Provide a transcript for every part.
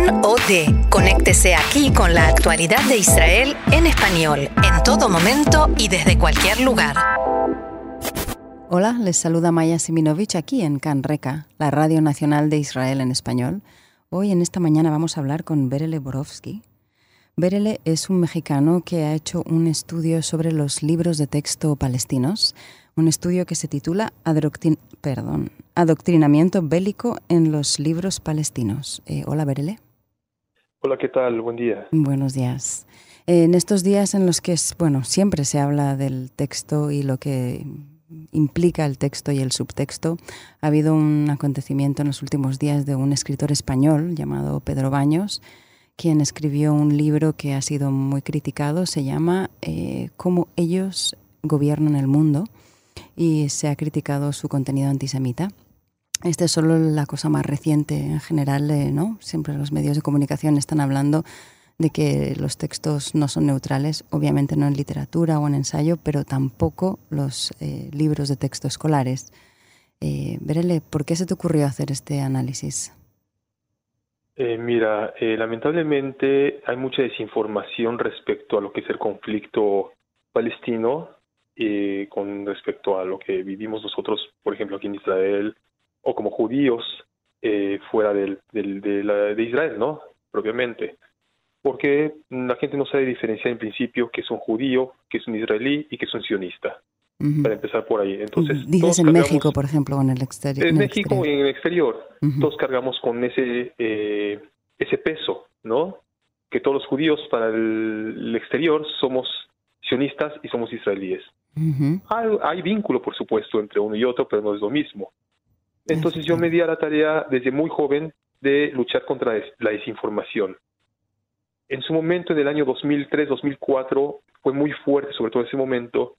Plan OD. Conéctese aquí con la actualidad de Israel en español, en todo momento y desde cualquier lugar. Hola, les saluda Maya Siminovich aquí en Canreca, la Radio Nacional de Israel en español. Hoy en esta mañana vamos a hablar con Berele Borovsky. Berele es un mexicano que ha hecho un estudio sobre los libros de texto palestinos, un estudio que se titula Adoctrinamiento bélico en los libros palestinos. Eh, hola, Berele. Hola, ¿qué tal? Buen día. Buenos días. En estos días en los que, bueno, siempre se habla del texto y lo que implica el texto y el subtexto, ha habido un acontecimiento en los últimos días de un escritor español llamado Pedro Baños, quien escribió un libro que ha sido muy criticado, se llama eh, Cómo ellos gobiernan el mundo y se ha criticado su contenido antisemita. Esta es solo la cosa más reciente en general, eh, ¿no? Siempre los medios de comunicación están hablando de que los textos no son neutrales, obviamente no en literatura o en ensayo, pero tampoco los eh, libros de texto escolares. Eh, ¿por qué se te ocurrió hacer este análisis? Eh, mira, eh, lamentablemente hay mucha desinformación respecto a lo que es el conflicto palestino con respecto a lo que vivimos nosotros, por ejemplo, aquí en Israel, o como judíos fuera del, del, de, la, de Israel, ¿no? Propiamente porque la gente no sabe diferenciar en principio que es un judío, que es un israelí y que es un sionista. Para empezar por ahí. Entonces, Dices en México, por ejemplo, o en el exterior. En, México y en el exterior. Todos cargamos con ese, eh, ese peso, ¿no? Que todos los judíos para el, exterior somos sionistas y somos israelíes. hay, hay, vínculo, por supuesto, entre uno y otro, pero no es lo mismo. Entonces yo me di a la tarea desde muy joven de luchar contra la desinformación. En su momento, en el año 2003-2004, fue muy fuerte, sobre todo en ese momento,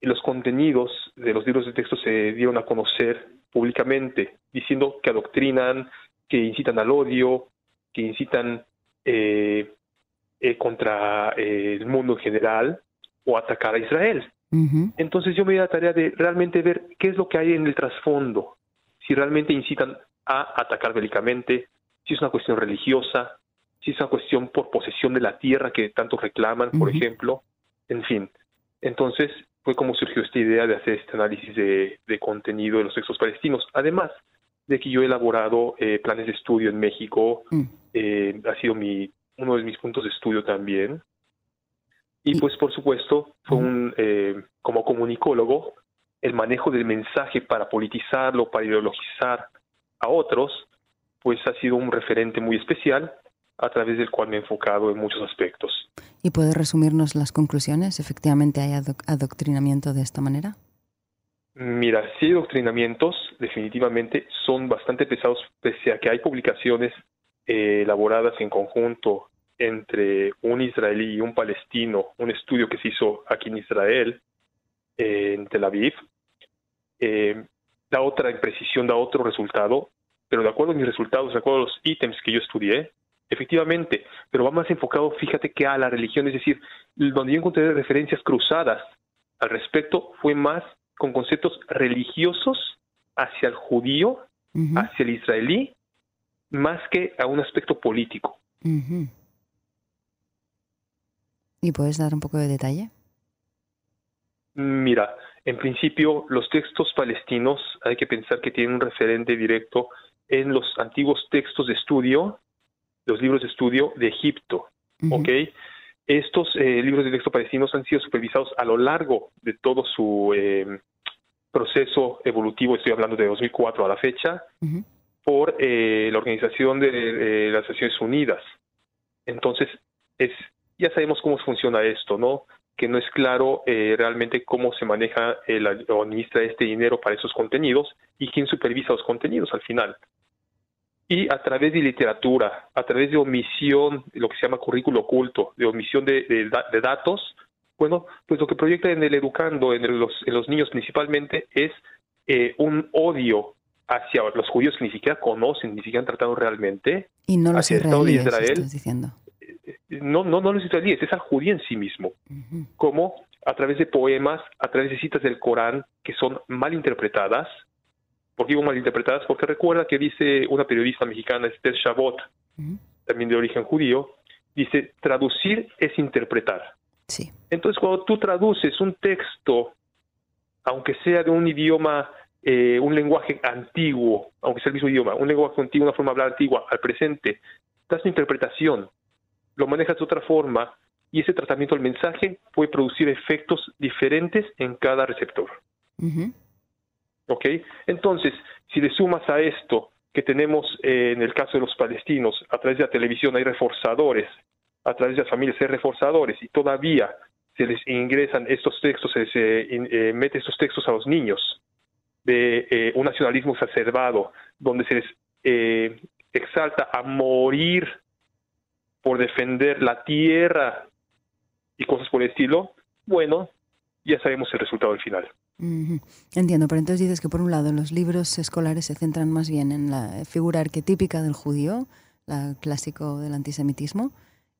y los contenidos de los libros de texto se dieron a conocer públicamente, diciendo que adoctrinan, que incitan al odio, que incitan eh, eh, contra eh, el mundo en general o atacar a Israel. Entonces yo me di la tarea de realmente ver qué es lo que hay en el trasfondo, si realmente incitan a atacar bélicamente, si es una cuestión religiosa, si es una cuestión por posesión de la tierra que tanto reclaman, por ejemplo, en fin. Entonces fue como surgió esta idea de hacer este análisis de, contenido de los textos palestinos. Además de que yo he elaborado eh, planes de estudio en México, mm. eh, ha sido mi, uno de mis puntos de estudio también. Y pues por supuesto, fue un, eh, como comunicólogo, el manejo del mensaje para politizarlo, para ideologizar a otros, pues ha sido un referente muy especial a través del cual me he enfocado en muchos aspectos. ¿Y puede resumirnos las conclusiones? ¿Efectivamente hay adoctrinamiento de esta manera? Mira, sí hay adoctrinamientos, definitivamente son bastante pesados, pese a que hay publicaciones eh, elaboradas en conjunto entre un israelí y un palestino, un estudio que se hizo aquí en Israel, en Tel Aviv, eh, da otra imprecisión, da otro resultado, pero de acuerdo a mis resultados, de acuerdo a los ítems que yo estudié, efectivamente, pero va más enfocado, fíjate que a la religión, es decir, donde yo encontré referencias cruzadas al respecto fue más con conceptos religiosos hacia el judío, hacia el israelí, más que a un aspecto político. ¿Y puedes dar un poco de detalle? Mira, en principio los textos palestinos hay que pensar que tienen un referente directo en los antiguos textos de estudio los libros de estudio de Egipto. ¿ok? Estos eh, libros de texto palestinos han sido supervisados a lo largo de todo su eh, proceso evolutivo, estoy hablando de 2004 a la fecha, por eh, la Organización de las Naciones Unidas. Entonces, es, ya sabemos cómo funciona esto, ¿no? Que no es claro realmente cómo se maneja el, o administra este dinero para esos contenidos y quién supervisa los contenidos al final y a través de literatura, a través de omisión, lo que se llama currículo oculto, de omisión de, datos, bueno, pues lo que proyecta en el educando, en, los, en los, niños principalmente, es eh, un odio hacia los judíos que ni siquiera conocen, ni siquiera han tratado realmente. Y no los israelíes, estás diciendo. No, no, no los israelíes, es al judío en sí mismo. Como a través de poemas, a través de citas del Corán que son mal interpretadas, ¿Por qué mal malinterpretadas? Porque recuerda que dice una periodista mexicana, Esther Chabot, también de origen judío, dice, traducir es interpretar. Sí. Entonces, cuando tú traduces un texto, aunque sea de un idioma, eh, un lenguaje antiguo, aunque sea el mismo idioma, un lenguaje antiguo, una forma de hablar antigua al presente, das una interpretación, lo manejas de otra forma y ese tratamiento del mensaje puede producir efectos diferentes en cada receptor. ¿Ok? Entonces, si le sumas a esto que tenemos eh, en el caso de los palestinos, a través de la televisión hay reforzadores, a través de las familias hay reforzadores y todavía se les ingresan estos textos, se les eh, mete estos textos a los niños de eh, un nacionalismo exacerbado, donde se les exalta a morir por defender la tierra y cosas por el estilo, bueno, ya sabemos el resultado del final. Entiendo, pero entonces dices que por un lado los libros escolares se centran más bien en la figura arquetípica del judío, la clásico del antisemitismo,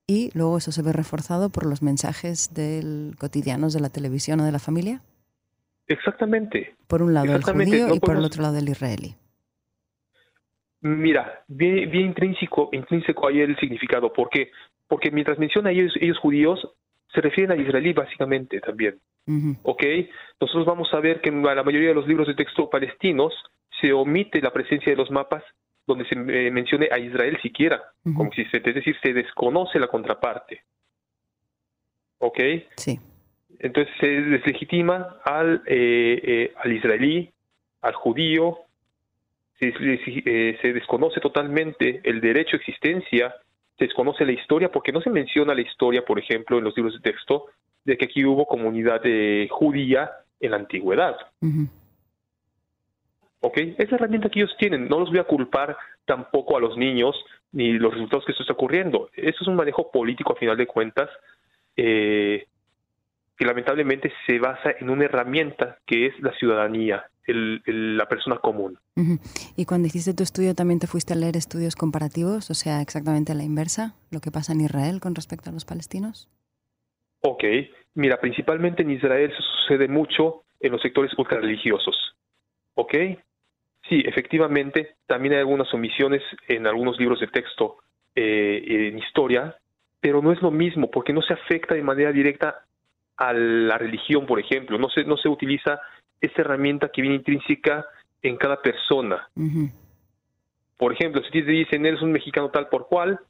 y luego eso se ve reforzado por los mensajes del cotidianos de la televisión o de la familia. Exactamente. Por un lado el judío y por el otro lado el israelí. Mira, bien, intrínseco, intrínseco ahí el significado. ¿Por qué? Porque mientras menciona ellos, ellos judíos, se refieren al israelí básicamente también. ¿Ok? Nosotros vamos a ver que en la mayoría de los libros de texto palestinos se omite la presencia de los mapas donde se eh, mencione a Israel siquiera, como si se, es decir, se desconoce la contraparte. ¿Ok? Sí. Entonces se deslegitima al, eh, eh, al israelí, al judío, se, se desconoce totalmente el derecho a existencia se desconoce la historia porque no se menciona la historia, por ejemplo, en los libros de texto, de que aquí hubo comunidad eh, judía en la antigüedad. ¿Ok? Es la herramienta que ellos tienen. No los voy a culpar tampoco a los niños ni los resultados que esto está ocurriendo. Eso es un manejo político a final de cuentas eh, que lamentablemente se basa en una herramienta que es la ciudadanía, la persona común. ¿Y cuando hiciste tu estudio también te fuiste a leer estudios comparativos, o sea, exactamente a la inversa, lo que pasa en Israel con respecto a los palestinos? Ok, mira, principalmente en Israel sucede mucho en los sectores ultrarreligiosos. ¿Ok? Sí, efectivamente, también hay algunas omisiones en algunos libros de texto eh, en historia, pero no es lo mismo porque no se afecta de manera directa a la religión, por ejemplo, no se, no se utiliza esta herramienta que viene intrínseca en cada persona. Por ejemplo, si te dicen, eres un mexicano tal por cual,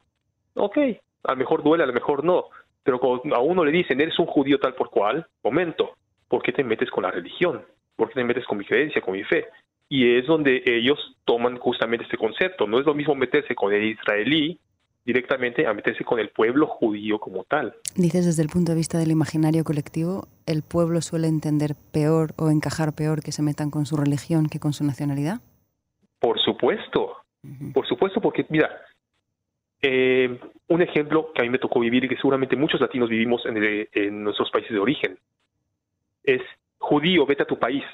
ok, a lo mejor duele, a lo mejor no, pero cuando a uno le dicen, eres un judío tal por cual, momento, ¿por qué te metes con la religión? ¿Por qué te metes con mi creencia, con mi fe? Y es donde ellos toman justamente este concepto. No es lo mismo meterse con el israelí directamente a meterse con el pueblo judío como tal. Dices desde el punto de vista del imaginario colectivo, ¿el pueblo suele entender peor o encajar peor que se metan con su religión que con su nacionalidad? Por supuesto, por supuesto, porque mira, eh, un ejemplo que a mí me tocó vivir y que seguramente muchos latinos vivimos en, nuestros países de origen es judío, vete a tu país.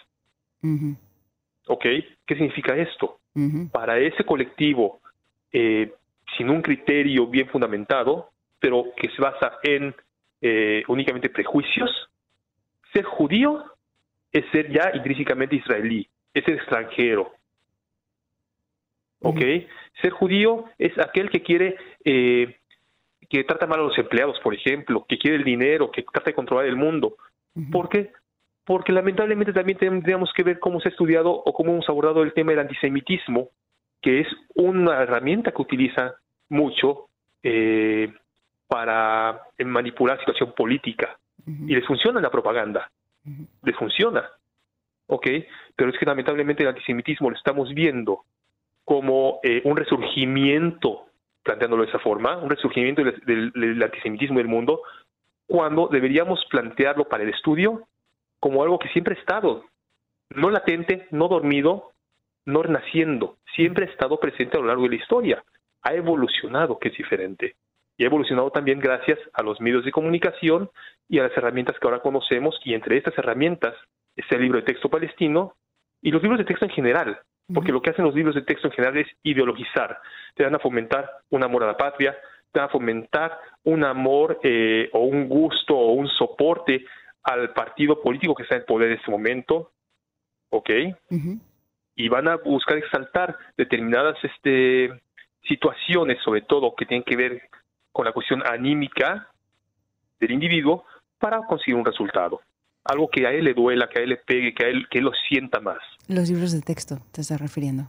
¿Ok? ¿Qué significa esto? Para ese colectivo eh, sin un criterio bien fundamentado, pero que se basa en eh, únicamente prejuicios, ser judío es ser ya intrínsecamente israelí, es ser extranjero. ¿Ok? Ser judío es aquel que quiere, eh, que trata mal a los empleados, por ejemplo, que quiere el dinero, que trata de controlar el mundo. ¿Por qué? Porque lamentablemente también tendríamos que ver cómo se ha estudiado o cómo hemos abordado el tema del antisemitismo que es una herramienta que utiliza mucho eh, para manipular situación política. Y les funciona la propaganda. Les funciona. ¿Ok? Pero es que lamentablemente el antisemitismo lo estamos viendo como eh, un resurgimiento, planteándolo de esa forma, un resurgimiento del, del antisemitismo del mundo, cuando deberíamos plantearlo para el estudio como algo que siempre ha estado, no latente, no dormido, no renaciendo, siempre ha estado presente a lo largo de la historia. Ha evolucionado, que es diferente. Y ha evolucionado también gracias a los medios de comunicación y a las herramientas que ahora conocemos, y entre estas herramientas está el libro de texto palestino y los libros de texto en general, porque lo que hacen los libros de texto en general es ideologizar, te dan a fomentar un amor a la patria, te dan a fomentar un amor eh, o un gusto o un soporte al partido político que está en poder en este momento, ¿ok? y van a buscar exaltar determinadas este, situaciones, sobre todo, que tienen que ver con la cuestión anímica del individuo para conseguir un resultado. Algo que a él le duela, que a él le pegue, que a él, que lo sienta más. Los libros de texto, te estás refiriendo.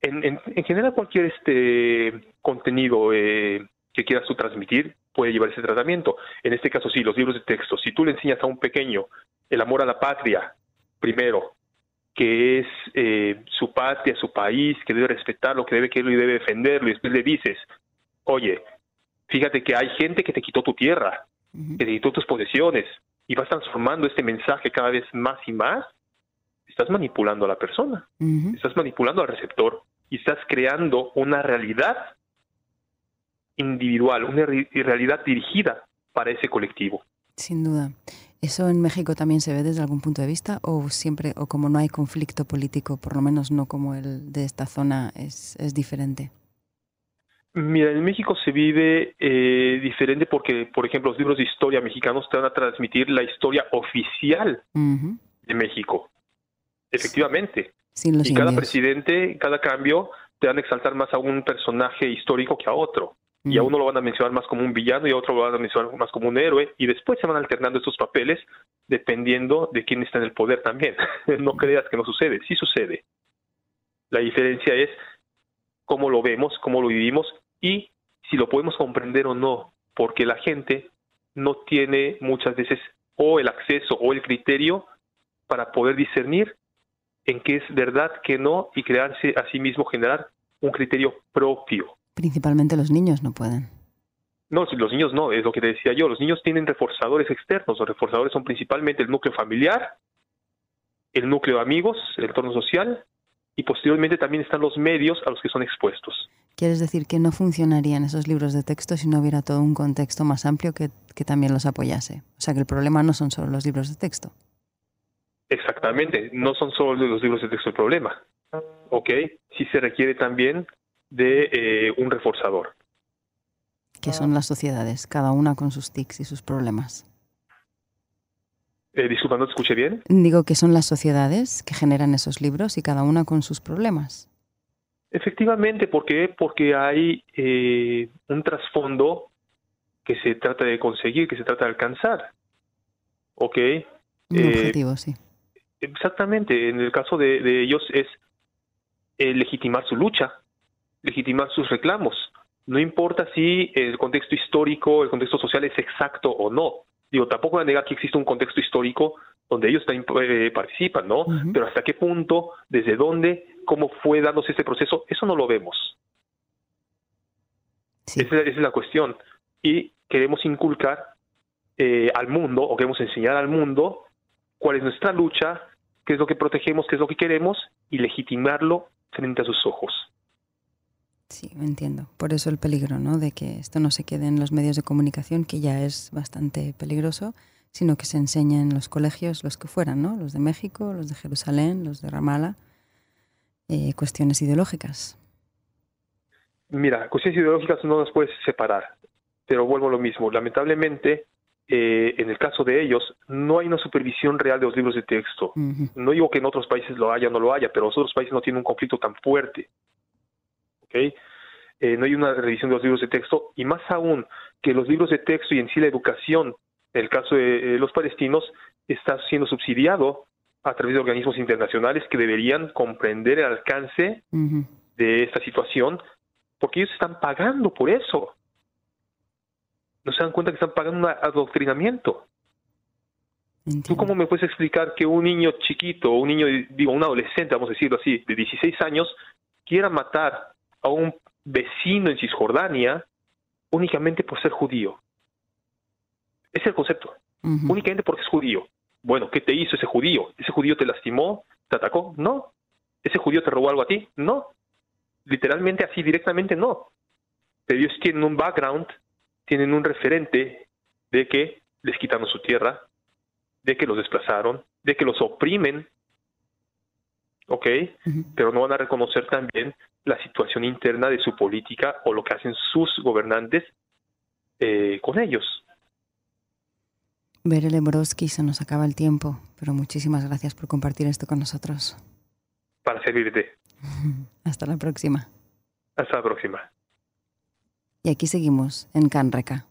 En, en, general, cualquier este contenido eh, que quieras tú transmitir puede llevar ese tratamiento. En este caso, sí, los libros de texto. Si tú le enseñas a un pequeño el amor a la patria, primero, que es eh, su patria, su país, que debe respetarlo, que debe quererlo y debe defenderlo, y después le dices, oye, fíjate que hay gente que te quitó tu tierra, que te quitó tus posesiones, y vas transformando este mensaje cada vez más y más, estás manipulando a la persona, estás manipulando al receptor y estás creando una realidad individual, una realidad dirigida para ese colectivo. Sin duda. ¿Eso en México también se ve desde algún punto de vista o siempre, o como no hay conflicto político, por lo menos no como el de esta zona, es, es diferente? Mira, en México se vive eh, diferente porque, por ejemplo, los libros de historia mexicanos te van a transmitir la historia oficial de México. Efectivamente. y cada presidente, cada cambio, te van a exaltar más a un personaje histórico que a otro y a uno lo van a mencionar más como un villano y a otro lo van a mencionar más como un héroe y después se van alternando estos papeles dependiendo de quién está en el poder también. no creas que no sucede, sí sucede. La diferencia es cómo lo vemos, cómo lo vivimos y si lo podemos comprender o no, porque la gente no tiene muchas veces o el acceso o el criterio para poder discernir en qué es verdad, qué no y crearse a sí mismo, generar un criterio propio. Principalmente los niños no pueden. No, los niños no, es lo que te decía yo. Los niños tienen reforzadores externos. Los reforzadores son principalmente el núcleo familiar, el núcleo de amigos, el entorno social y posteriormente también están los medios a los que son expuestos. ¿Quieres decir que no funcionarían esos libros de texto si no hubiera todo un contexto más amplio que, que también los apoyase? O sea, que el problema no son solo los libros de texto. Exactamente, no son solo los libros de texto el problema. ¿Ok? Sí se requiere también de eh, un reforzador. ¿Qué son las sociedades, cada una con sus tics y sus problemas? Eh, disculpa, ¿no te escuché bien? Digo que son las sociedades que generan esos libros y cada una con sus problemas. Efectivamente, ¿por qué? Porque hay eh, un trasfondo que se trata de conseguir, que se trata de alcanzar. ¿Ok? Un eh, objetivo, sí. Exactamente. En el caso de, de ellos es legitimar su lucha, legitimar sus reclamos. No importa si el contexto histórico, el contexto social es exacto o no. Digo, tampoco voy a negar que existe un contexto histórico donde ellos también eh, participan, ¿no? Pero hasta qué punto, desde dónde, cómo fue dándose este proceso, eso no lo vemos. Esa, es la cuestión. Y queremos inculcar eh, al mundo, o queremos enseñar al mundo cuál es nuestra lucha, qué es lo que protegemos, qué es lo que queremos, y legitimarlo frente a sus ojos. Sí, entiendo. Por eso el peligro, ¿no? De que esto no se quede en los medios de comunicación, que ya es bastante peligroso, sino que se enseñe en los colegios, los que fueran, ¿no? Los de México, los de Jerusalén, los de Ramallah, eh, cuestiones ideológicas. Mira, cuestiones ideológicas no las puedes separar, pero vuelvo a lo mismo. Lamentablemente, eh, en el caso de ellos, no hay una supervisión real de los libros de texto. No digo que en otros países lo haya o no lo haya, pero los otros países no tienen un conflicto tan fuerte. Eh, no hay una revisión de los libros de texto y más aún que los libros de texto y en sí la educación, en el caso de eh, los palestinos, está siendo subsidiado a través de organismos internacionales que deberían comprender el alcance de esta situación porque ellos están pagando por eso. No se dan cuenta que están pagando un adoctrinamiento. ¿Tú cómo me puedes explicar que un niño chiquito, un niño, digo, un adolescente, vamos a decirlo así, de 16 años, quiera matar a un vecino en Cisjordania únicamente por ser judío. Ese es el concepto. Únicamente porque es judío. Bueno, ¿qué te hizo ese judío? ¿Ese judío te lastimó? ¿Te atacó? No. ¿Ese judío te robó algo a ti? No. Literalmente así, directamente no. Pero ellos tienen un background, tienen un referente de que les quitaron su tierra, de que los desplazaron, de que los oprimen, ¿ok? Pero no van a reconocer también la situación interna de su política o lo que hacen sus gobernantes eh, con ellos. Berele Broski, se nos acaba el tiempo, pero muchísimas gracias por compartir esto con nosotros. Para servirte. Hasta la próxima. Hasta la próxima. Y aquí seguimos en Canreca.